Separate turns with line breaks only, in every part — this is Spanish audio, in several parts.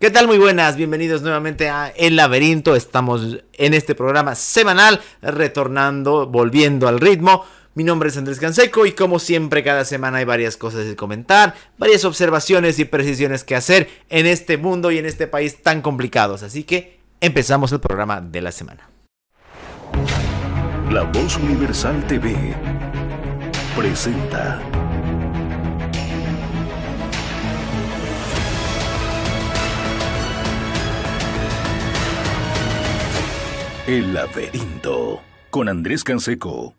¿Qué tal? Muy buenas, bienvenidos nuevamente a El Laberinto. Estamos en este programa semanal, retornando, volviendo al ritmo. Mi nombre es Andrés Canseco y como siempre cada semana hay varias cosas que comentar, varias observaciones y precisiones que hacer en este mundo y en este país tan complicados. Así que empezamos el programa de la semana.
La Voz Universal TV presenta El laberinto con Andrés Canseco.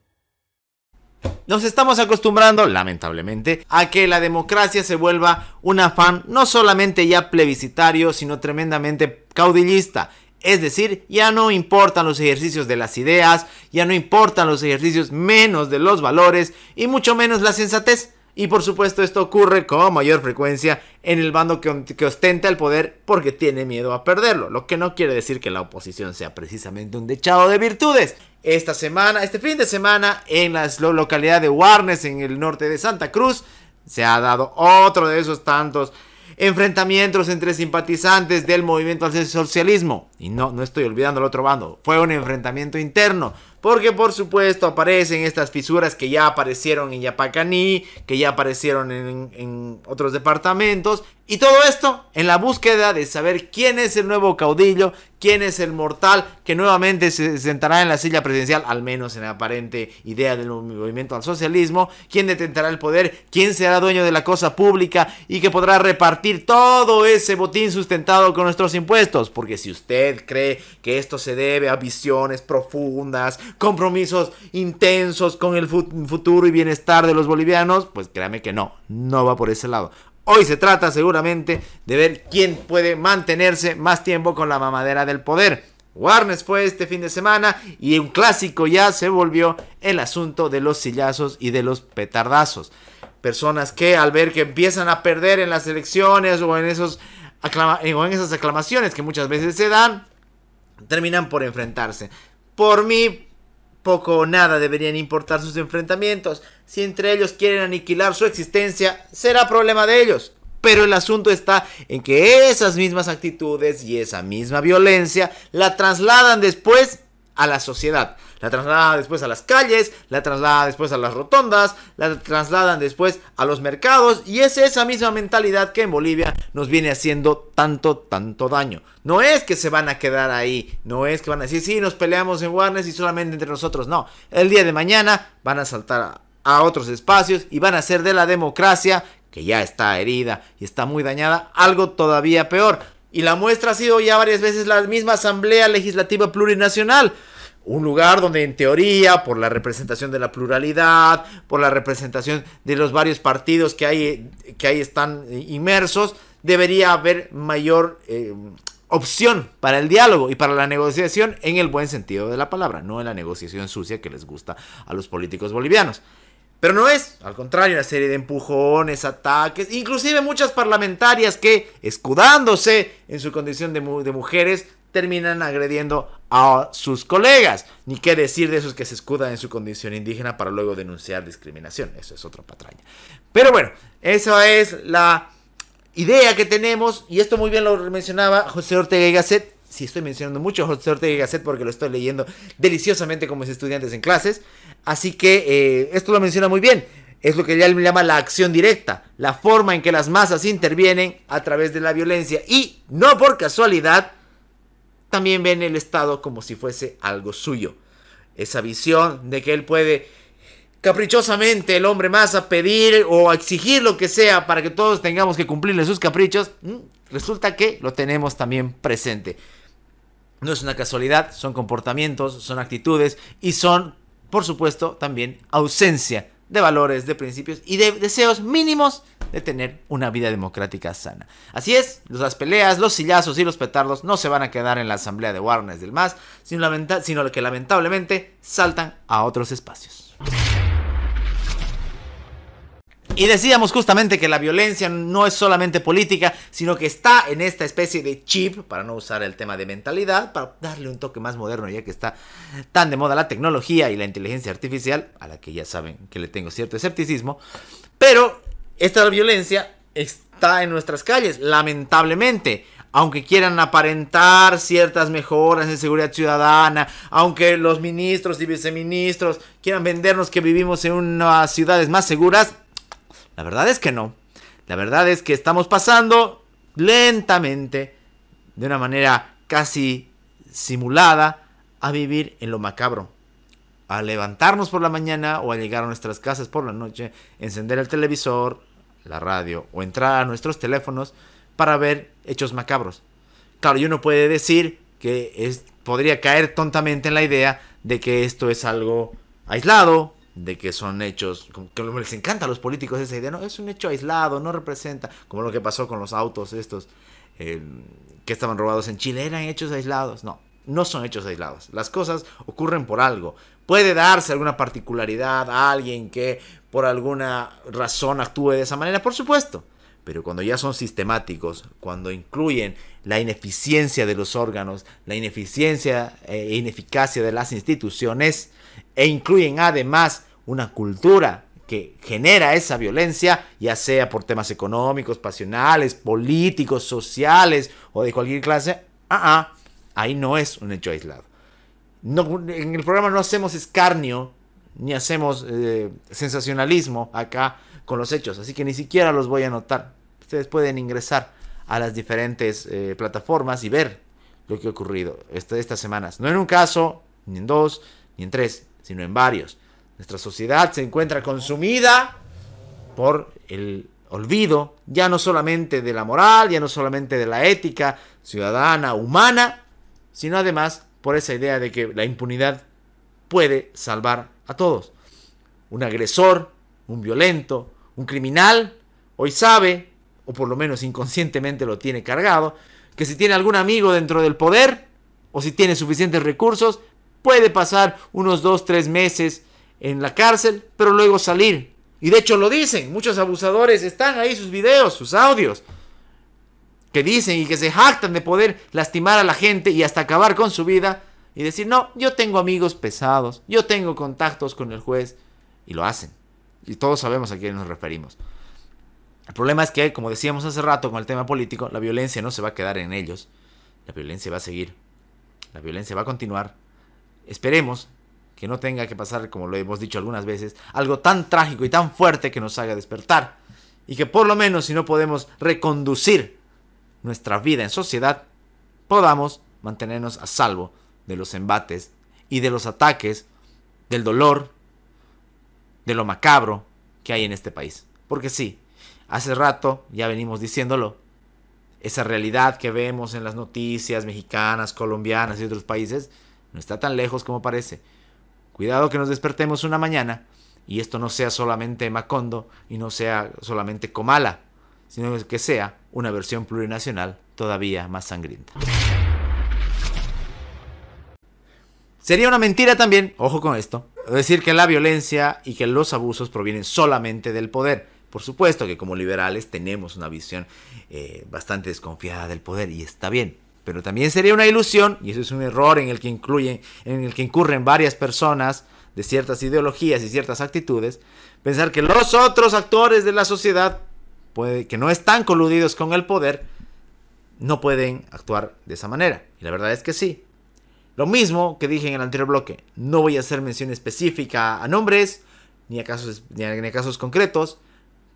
Nos estamos acostumbrando, lamentablemente, a que la democracia se vuelva un afán no solamente ya plebiscitario, sino tremendamente caudillista. Es decir, ya no importan los ejercicios de las ideas, ya no importan los ejercicios menos de los valores y mucho menos la sensatez. Y por supuesto esto ocurre con mayor frecuencia en el bando que, ostenta el poder porque tiene miedo a perderlo, lo que no quiere decir que la oposición sea precisamente un dechado de virtudes. Esta semana, este fin de semana, en la localidad de Warnes, en el norte de Santa Cruz, se ha dado otro de esos tantos enfrentamientos entre simpatizantes del movimiento al socialismo. Y no, no estoy olvidando el otro bando, fue un enfrentamiento interno porque por supuesto aparecen estas fisuras que ya aparecieron en Yapacaní, que ya aparecieron en, otros departamentos. Y todo esto en la búsqueda de saber quién es el nuevo caudillo, quién es el mortal que nuevamente se sentará en la silla presidencial, al menos en la aparente idea del movimiento al socialismo, quién detentará el poder, quién será dueño de la cosa pública y que podrá repartir todo ese botín sustentado con nuestros impuestos. Porque si usted cree que esto se debe a visiones profundas, compromisos intensos con el futuro y bienestar de los bolivianos, pues créame que no, no va por ese lado. Hoy se trata seguramente de ver quién puede mantenerse más tiempo con la mamadera del poder. Warnes fue este fin de semana y un clásico ya se volvió el asunto de los sillazos y de los petardazos. Personas que al ver que empiezan a perder en las elecciones o en, esos o en esas aclamaciones que muchas veces se dan, terminan por enfrentarse. Por mí, poco o nada deberían importar sus enfrentamientos. Si entre ellos quieren aniquilar su existencia, será problema de ellos. Pero el asunto está en que esas mismas actitudes y esa misma violencia la trasladan después a la sociedad. La trasladan después a las calles, la trasladan después a las rotondas, la trasladan después a los mercados y es esa misma mentalidad que en Bolivia nos viene haciendo tanto, tanto daño. No es que se van a quedar ahí, no es que van a decir, sí, nos peleamos en Warnes y solamente entre nosotros, no. El día de mañana van a saltar a otros espacios y van a hacer de la democracia, que ya está herida y está muy dañada, algo todavía peor. Y la muestra ha sido ya varias veces la misma Asamblea Legislativa Plurinacional un lugar donde en teoría, por la representación de la pluralidad, por la representación de los varios partidos que ahí, que ahí están inmersos, debería haber mayor eh, opción para el diálogo y para la negociación en el buen sentido de la palabra, no en la negociación sucia que les gusta a los políticos bolivianos. Pero no es, al contrario, una serie de empujones, ataques, inclusive muchas parlamentarias que, escudándose en su condición de, mujeres, terminan agrediendo a sus colegas. Ni qué decir de esos que se escudan en su condición indígena para luego denunciar discriminación. Eso es otra patraña. Pero bueno, esa es la idea que tenemos. Y esto muy bien lo mencionaba José Ortega y Gasset. Sí, estoy mencionando mucho José Ortega y Gasset porque lo estoy leyendo deliciosamente como mis estudiantes en clases. Así que eh, esto lo menciona muy bien. Es lo que él llama la acción directa, la forma en que las masas intervienen a través de la violencia y no por casualidad también ven el Estado como si fuese algo suyo. Esa visión de que él puede caprichosamente el hombre más a pedir o exigir lo que sea para que todos tengamos que cumplirle sus caprichos, resulta que lo tenemos también presente. No es una casualidad, son comportamientos, son actitudes y son, por supuesto, también ausencia de valores, de principios y de deseos mínimos de tener una vida democrática sana. Así es, las peleas, los sillazos y los petardos no se van a quedar en la asamblea de Warnes del MAS, sino, sino que lamentablemente saltan a otros espacios. Y decíamos justamente que la violencia no es solamente política, sino que está en esta especie de chip, para no usar el tema de mentalidad, para darle un toque más moderno, ya que está tan de moda la tecnología y la inteligencia artificial, a la que ya saben que le tengo cierto escepticismo. Pero esta violencia está en nuestras calles, lamentablemente. aunque quieran aparentar ciertas mejoras en seguridad ciudadana, aunque los ministros y viceministros quieran vendernos que vivimos en unas ciudades más seguras, la verdad es que no. La verdad es que estamos pasando lentamente, de una manera casi simulada, a vivir en lo macabro. A levantarnos por la mañana o a llegar a nuestras casas por la noche, encender el televisor, la radio o entrar a nuestros teléfonos para ver hechos macabros. Claro, yo no puede decir que es, podría caer tontamente en la idea de que esto es algo aislado, de que son hechos, que les encanta a los políticos esa idea, no, es un hecho aislado, no representa, como lo que pasó con los autos estos eh, que estaban robados en Chile, eran hechos aislados, no, no son hechos aislados, las cosas ocurren por algo, puede darse alguna particularidad a alguien que por alguna razón actúe de esa manera, por supuesto, pero cuando ya son sistemáticos, cuando incluyen la ineficiencia de los órganos, la ineficiencia e ineficacia de las instituciones, e incluyen además una cultura que genera esa violencia, ya sea por temas económicos, pasionales, políticos, sociales o de cualquier clase, ah, ah ahí no es un hecho aislado. No, en el programa no hacemos escarnio ni hacemos eh, sensacionalismo acá con los hechos, así que ni siquiera los voy a anotar. Ustedes pueden ingresar a las diferentes eh, plataformas y ver lo que ha ocurrido estas semanas. No en un caso, ni en dos, ni en tres, sino en varios. Nuestra sociedad se encuentra consumida por el olvido, ya no solamente de la moral, ya no solamente de la ética ciudadana, humana, sino además por esa idea de que la impunidad puede salvar a todos. Un agresor, un violento, un criminal, hoy sabe, o por lo menos inconscientemente lo tiene cargado, que si tiene algún amigo dentro del poder, o si tiene suficientes recursos, puede pasar unos dos, tres meses en la cárcel, pero luego salir. Y de hecho lo dicen, muchos abusadores están ahí sus videos, sus audios, que dicen y que se jactan de poder lastimar a la gente y hasta acabar con su vida y decir, no, yo tengo amigos pesados, yo tengo contactos con el juez y lo hacen. Y todos sabemos a quién nos referimos. El problema es que, como decíamos hace rato con el tema político, la violencia no se va a quedar en ellos. La violencia va a seguir. La violencia va a continuar. Esperemos que no tenga que pasar, como lo hemos dicho algunas veces, algo tan trágico y tan fuerte que nos haga despertar. Y que por lo menos si no podemos reconducir nuestra vida en sociedad, podamos mantenernos a salvo de los embates y de los ataques, del dolor, de lo macabro que hay en este país. Porque sí, hace rato ya venimos diciéndolo, esa realidad que vemos en las noticias mexicanas, colombianas y otros países, no está tan lejos como parece. Cuidado que nos despertemos una mañana y esto no sea solamente Macondo y no sea solamente Comala, sino que sea una versión plurinacional todavía más sangrienta. Sería una mentira también, ojo con esto, decir que la violencia y que los abusos provienen solamente del poder. Por supuesto que como liberales tenemos una visión eh, bastante desconfiada del poder y está bien. Pero también sería una ilusión, y eso es un error en el que, incluyen, en el que incurren varias personas de ciertas ideologías y ciertas actitudes, pensar que los otros actores de la sociedad que no están coludidos con el poder, no pueden actuar de esa manera. Y la verdad es que sí. Lo mismo que dije en el anterior bloque, no voy a hacer mención específica a nombres, ni a casos, ni a casos concretos,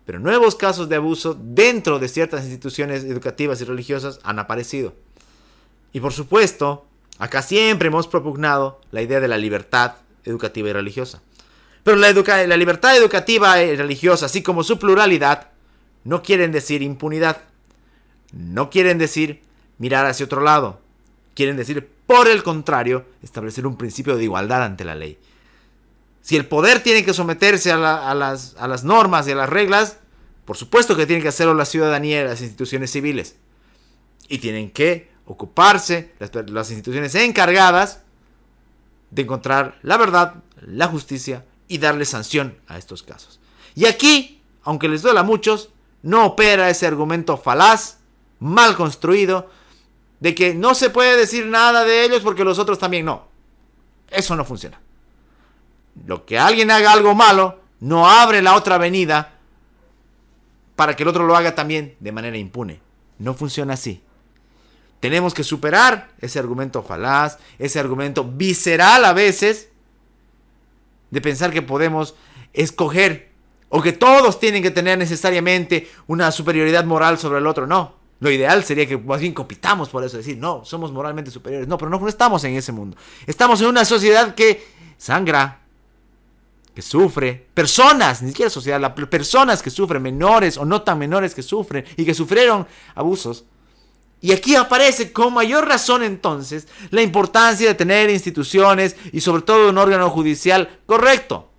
pero nuevos casos de abuso dentro de ciertas instituciones educativas y religiosas han aparecido. Y por supuesto, acá siempre hemos propugnado la idea de la libertad educativa y religiosa. Pero la, libertad educativa y religiosa, así como su pluralidad, no quieren decir impunidad. No quieren decir mirar hacia otro lado. Quieren decir, por el contrario, establecer un principio de igualdad ante la ley. Si el poder tiene que someterse a las normas y a las reglas, por supuesto que tiene que hacerlo la ciudadanía y las instituciones civiles. Y tienen que ocuparse las, instituciones encargadas de encontrar la verdad, la justicia y darle sanción a estos casos. Y aquí, aunque les duela a muchos, no opera ese argumento falaz, mal construido, de que no se puede decir nada de ellos porque los otros también no. Eso no funciona. Lo que alguien haga algo malo no abre la otra avenida para que el otro lo haga también de manera impune. No funciona así. Tenemos que superar ese argumento falaz, ese argumento visceral a veces, de pensar que podemos escoger o que todos tienen que tener necesariamente una superioridad moral sobre el otro. No, lo ideal sería que más bien compitamos por eso, decir, no, somos moralmente superiores. No, pero no, estamos en ese mundo. Estamos en una sociedad que sangra, que sufre, personas, ni siquiera sociedad, personas que sufren, menores o no tan menores que sufren y que sufrieron abusos. Y aquí aparece con mayor razón entonces la importancia de tener instituciones y sobre todo un órgano judicial correcto,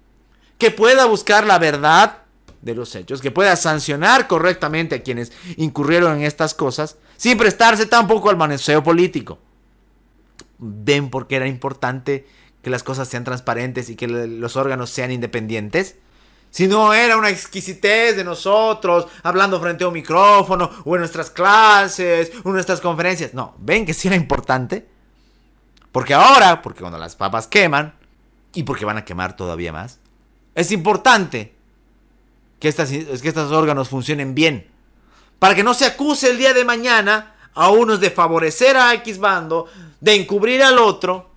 que pueda buscar la verdad de los hechos, que pueda sancionar correctamente a quienes incurrieron en estas cosas, sin prestarse tampoco al maneseo político. ¿Ven por qué era importante que las cosas sean transparentes y que los órganos sean independientes? Si no era una exquisitez de nosotros hablando frente a un micrófono o en nuestras clases o en nuestras conferencias. No, ven que sí era importante. Porque ahora, porque cuando las papas queman y porque van a quemar todavía más, es importante que, estas, que estos órganos funcionen bien. Para que no se acuse el día de mañana a unos de favorecer a X bando, de encubrir al otro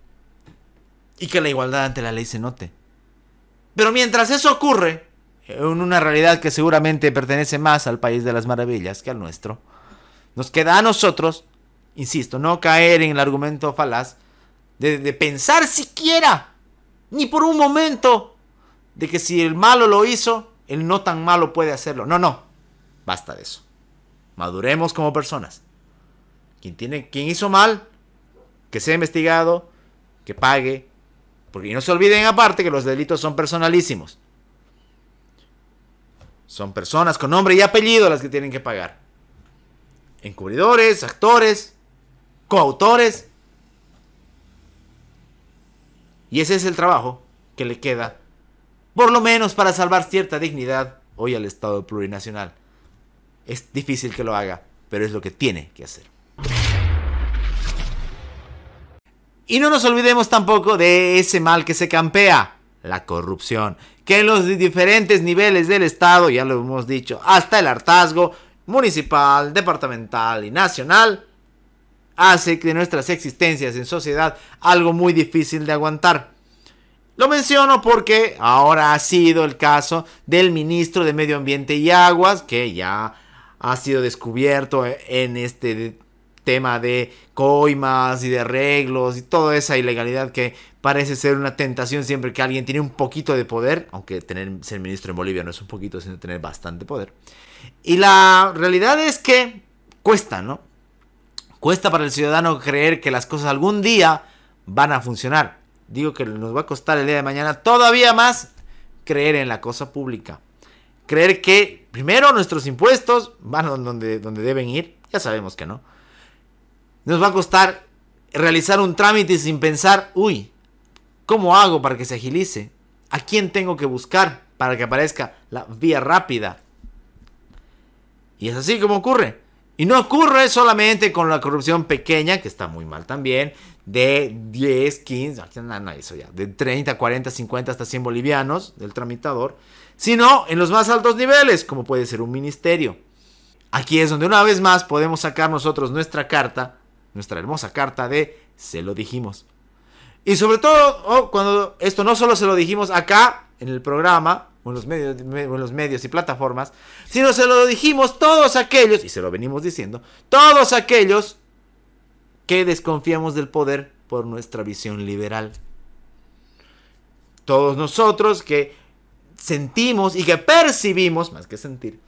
y que la igualdad ante la ley se note. Pero mientras eso ocurre, en una realidad que seguramente pertenece más al país de las maravillas que al nuestro, nos queda a nosotros, insisto, no caer en el argumento falaz de, pensar siquiera, ni por un momento, de que si el malo lo hizo, el no tan malo puede hacerlo. No, no. Basta de eso. Maduremos como personas. Quien, tiene, quien hizo mal, que sea investigado, que pague. Porque no se olviden aparte que los delitos son personalísimos. Son personas con nombre y apellido las que tienen que pagar. Encubridores, actores, coautores. Y ese es el trabajo que le queda por lo menos para salvar cierta dignidad hoy al Estado plurinacional. Es difícil que lo haga, pero es lo que tiene que hacer. Y no nos olvidemos tampoco de ese mal que se campea, la corrupción, que en los diferentes niveles del Estado, ya lo hemos dicho, hasta el hartazgo municipal, departamental y nacional, hace que nuestras existencias en sociedad algo muy difícil de aguantar. Lo menciono porque ahora ha sido el caso del ministro de Medio Ambiente y Aguas, que ya ha sido descubierto en este tema de coimas y de arreglos y toda esa ilegalidad que parece ser una tentación siempre que alguien tiene un poquito de poder, aunque tener ser ministro en Bolivia no es un poquito, sino tener bastante poder. Y la realidad es que cuesta, ¿no? Cuesta para el ciudadano creer que las cosas algún día van a funcionar digo que nos va a costar el día de mañana todavía más creer en la cosa pública. Creer que primero nuestros impuestos van donde, donde deben ir, ya sabemos que no. Nos va a costar realizar un trámite sin pensar, uy, ¿cómo hago para que se agilice? ¿A quién tengo que buscar para que aparezca la vía rápida? Y es así como ocurre. Y no ocurre solamente con la corrupción pequeña, que está muy mal también, de 10, 15, no, eso ya, de 30, 40, 50 hasta 100 bolivianos del tramitador, sino en los más altos niveles, como puede ser un ministerio. Aquí es donde una vez más podemos sacar nosotros nuestra carta, nuestra hermosa carta de se lo dijimos. Y sobre todo, oh, cuando esto no solo se lo dijimos acá en el programa, o en los, medios, en los medios y plataformas, sino se lo dijimos todos aquellos, y se lo venimos diciendo, todos aquellos que desconfiamos del poder por nuestra visión liberal. Todos nosotros que sentimos y que percibimos, más que sentir,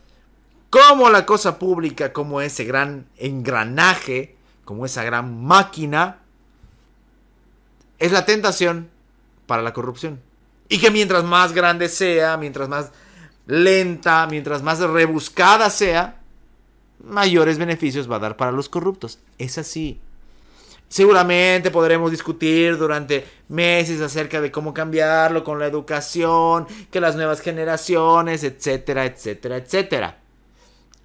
como la cosa pública, como ese gran engranaje, como esa gran máquina, es la tentación para la corrupción. Y que mientras más grande sea, mientras más lenta, mientras más rebuscada sea, mayores beneficios va a dar para los corruptos. Es así. Seguramente podremos discutir durante meses acerca de cómo cambiarlo con la educación, que las nuevas generaciones, etcétera, etcétera, etcétera.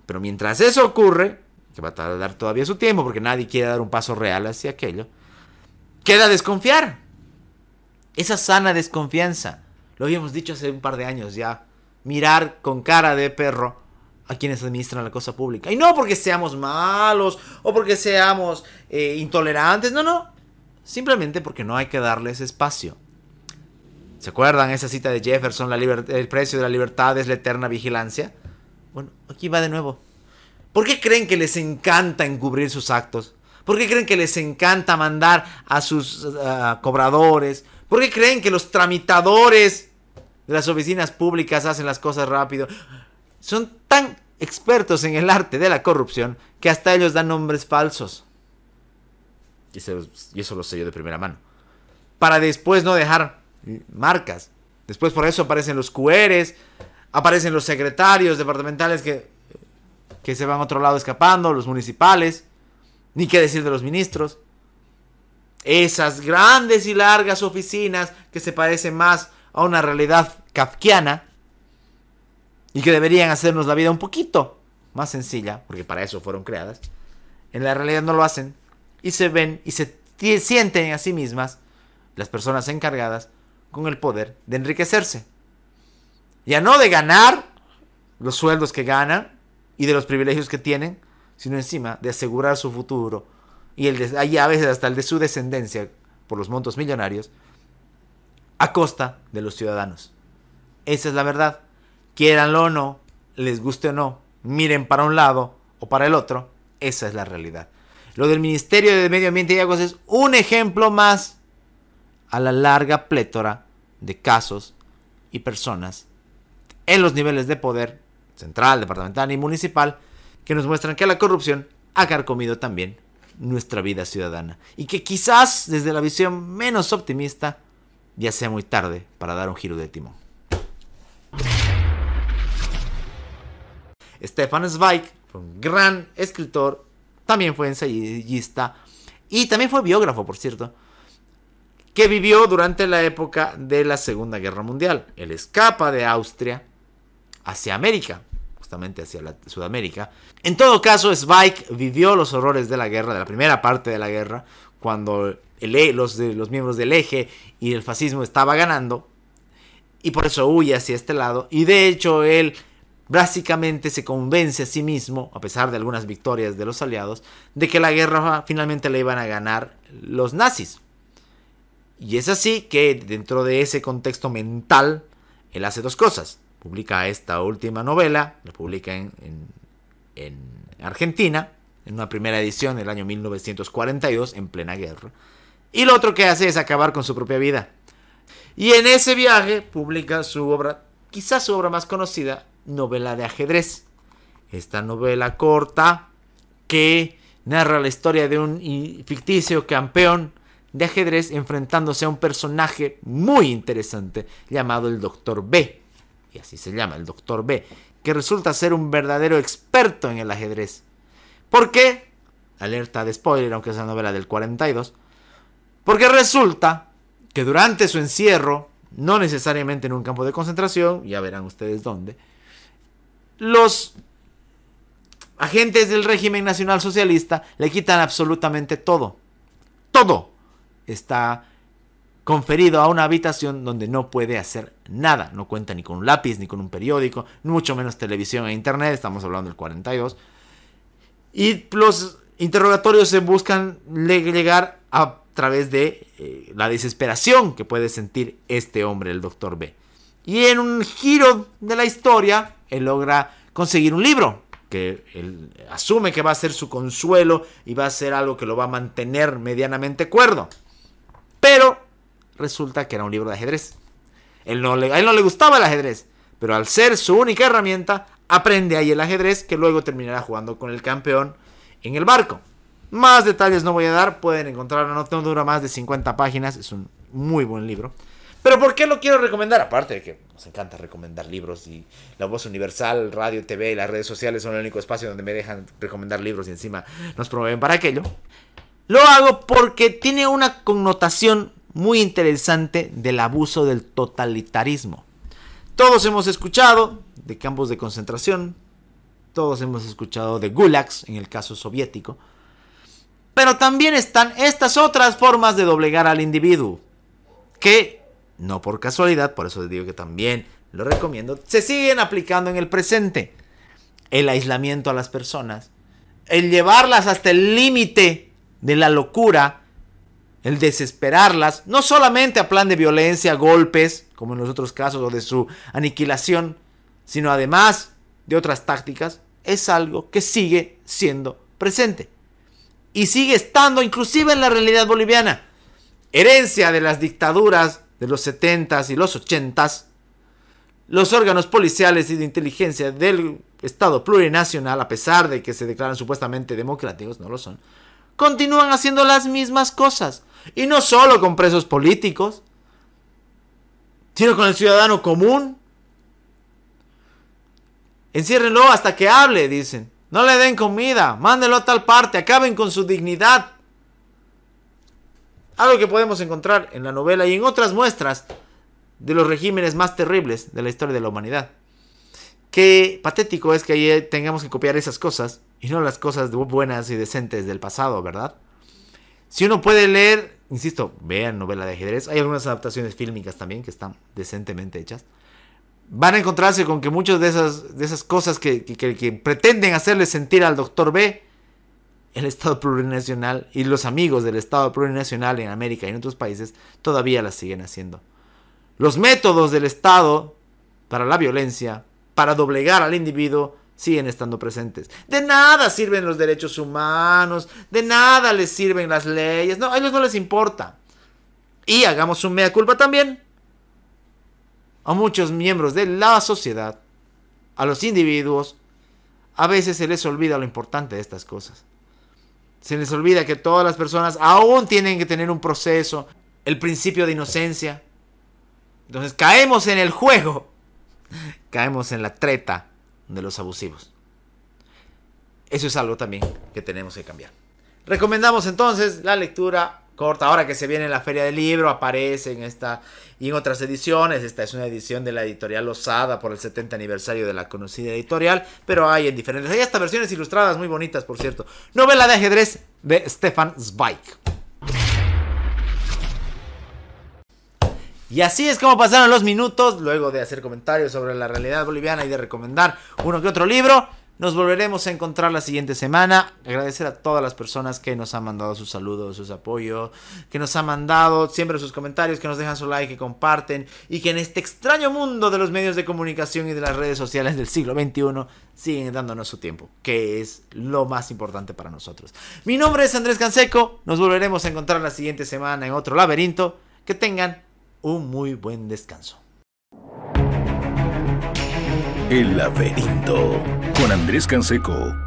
Pero mientras eso ocurre, que va a tardar todavía su tiempo porque nadie quiere dar un paso real hacia aquello, queda desconfiar. Esa sana desconfianza. Lo habíamos dicho hace un par de años ya. Mirar con cara de perro a quienes administran la cosa pública. Y no porque seamos malos o porque seamos eh, intolerantes, no, no. Simplemente porque no hay que darles espacio. ¿Se acuerdan esa cita de Jefferson? La el precio de la libertad es la eterna vigilancia. Bueno, aquí va de nuevo. ¿Por qué creen que les encanta encubrir sus actos? ¿Por qué creen que les encanta mandar a sus cobradores? ¿Por qué creen que los tramitadores de las oficinas públicas hacen las cosas rápido? Son tan expertos en el arte de la corrupción que hasta ellos dan nombres falsos. Y eso, lo sé yo de primera mano. Para después no dejar marcas. Después por eso aparecen los QRs, aparecen los secretarios departamentales que, que se van a otro lado escapando, los municipales. Ni qué decir de los ministros. Esas grandes y largas oficinas que se parecen más a una realidad kafkiana y que deberían hacernos la vida un poquito más sencilla, porque para eso fueron creadas, en la realidad no lo hacen y se ven y se sienten a sí mismas las personas encargadas con el poder de enriquecerse. Ya no de ganar los sueldos que ganan y de los privilegios que tienen, sino encima de asegurar su futuro y el de, a veces hasta el de su descendencia por los montos millonarios a costa de los ciudadanos. Esa es la verdad. Quieranlo o no, les guste o no, miren para un lado o para el otro, esa es la realidad. Lo del Ministerio de Medio Ambiente y Aguas es un ejemplo más a la larga plétora de casos y personas en los niveles de poder central, departamental y municipal que nos muestran que la corrupción ha carcomido también nuestra vida ciudadana y que quizás desde la visión menos optimista ya sea muy tarde para dar un giro de timón. Stefan Zweig fue un gran escritor, también fue ensayista y también fue biógrafo, por cierto, que vivió durante la época de la Segunda Guerra Mundial. Él escapa de Austria hacia América justamente hacia la, Sudamérica. En todo caso, Zweig vivió los horrores de la guerra, de la primera parte de la guerra, cuando el, e, los, los miembros del eje y el fascismo estaba ganando, y por eso huye hacia este lado, y de hecho él básicamente se convence a sí mismo, a pesar de algunas victorias de los aliados, de que la guerra finalmente le iban a ganar los nazis. Y es así que dentro de ese contexto mental, él hace dos cosas publica esta última novela, la publica en, Argentina, en una primera edición del año 1942, en plena guerra. Y lo otro que hace es acabar con su propia vida. Y en ese viaje publica su obra, quizás su obra más conocida, novela de ajedrez. Esta novela corta que narra la historia de un ficticio campeón de ajedrez enfrentándose a un personaje muy interesante llamado el Doctor B así se llama, el Doctor B, que resulta ser un verdadero experto en el ajedrez. ¿Por qué? Alerta de spoiler, aunque es una novela del 42. Porque resulta que durante su encierro, no necesariamente en un campo de concentración, ya verán ustedes dónde, los agentes del régimen nacional socialista le quitan absolutamente todo. Todo está conferido a una habitación donde no puede hacer nada. No cuenta ni con un lápiz, ni con un periódico, mucho menos televisión e internet. Estamos hablando del 42. Y los interrogatorios se buscan llegar a través de eh, la desesperación que puede sentir este hombre, el doctor B. Y en un giro de la historia, él logra conseguir un libro que él asume que va a ser su consuelo y va a ser algo que lo va a mantener medianamente cuerdo. Pero resulta que era un libro de ajedrez. Él no le, a él no le gustaba el ajedrez, pero al ser su única herramienta, aprende ahí el ajedrez que luego terminará jugando con el campeón en el barco. Más detalles no voy a dar, pueden encontrarlo, no dura más de 50 páginas, es un muy buen libro. Pero ¿por qué lo quiero recomendar? Aparte de que nos encanta recomendar libros y la voz universal, radio, TV y las redes sociales son el único espacio donde me dejan recomendar libros y encima nos promueven para aquello. Lo hago porque tiene una connotación muy interesante del abuso del totalitarismo. Todos hemos escuchado de campos de concentración, todos hemos escuchado de gulags en el caso soviético, pero también están estas otras formas de doblegar al individuo, que no por casualidad, por eso les digo que también lo recomiendo, se siguen aplicando en el presente. el aislamiento a las personas, el llevarlas hasta el límite de la locura, el desesperarlas, no solamente a plan de violencia, golpes, como en los otros casos, o de su aniquilación, sino además de otras tácticas, es algo que sigue siendo presente. Y sigue estando inclusive en la realidad boliviana. Herencia de las dictaduras de los 70s y los 80s, los órganos policiales y de inteligencia del Estado plurinacional, a pesar de que se declaran supuestamente democráticos, no lo son, continúan haciendo las mismas cosas. Y no solo con presos políticos, sino con el ciudadano común. Enciérrenlo hasta que hable, dicen. No le den comida, mándenlo a tal parte, acaben con su dignidad. Algo que podemos encontrar en la novela y en otras muestras de los regímenes más terribles de la historia de la humanidad. Qué patético es que tengamos que copiar esas cosas y no las cosas buenas y decentes del pasado, ¿verdad? Si uno puede leer, insisto, vean novela de ajedrez, hay algunas adaptaciones fílmicas también que están decentemente hechas. Van a encontrarse con que muchas de esas, de esas cosas que, que pretenden hacerle sentir al doctor B, el Estado plurinacional y los amigos del Estado plurinacional en América y en otros países todavía las siguen haciendo. Los métodos del Estado para la violencia, para doblegar al individuo, siguen estando presentes. De nada sirven los derechos humanos, de nada les sirven las leyes, no, a ellos no les importa. Y hagamos un mea culpa también a muchos miembros de la sociedad, a los individuos, a veces se les olvida lo importante de estas cosas. Se les olvida que todas las personas aún tienen que tener un proceso, el principio de inocencia. Entonces caemos en el juego, caemos en la treta de los abusivos. Eso es algo también que tenemos que cambiar. Recomendamos entonces la lectura corta. Ahora que se viene la feria del libro, aparece en esta y en otras ediciones. Esta es una edición de la editorial Osada por el 70 aniversario de la conocida editorial, pero hay en diferentes. Hay hasta versiones ilustradas muy bonitas, por cierto. Novela de ajedrez de Stefan Zweig. Y así es como pasaron los minutos, luego de hacer comentarios sobre la realidad boliviana y de recomendar uno que otro libro. Nos volveremos a encontrar la siguiente semana. Agradecer a todas las personas que nos han mandado sus saludos, sus apoyos, que nos han mandado siempre sus comentarios, que nos dejan su like, que comparten y que en este extraño mundo de los medios de comunicación y de las redes sociales del siglo XXI siguen dándonos su tiempo, que es lo más importante para nosotros. Mi nombre es Andrés Canseco. Nos volveremos a encontrar la siguiente semana en otro laberinto. Que tengan un muy buen descanso.
El laberinto con Andrés Canseco.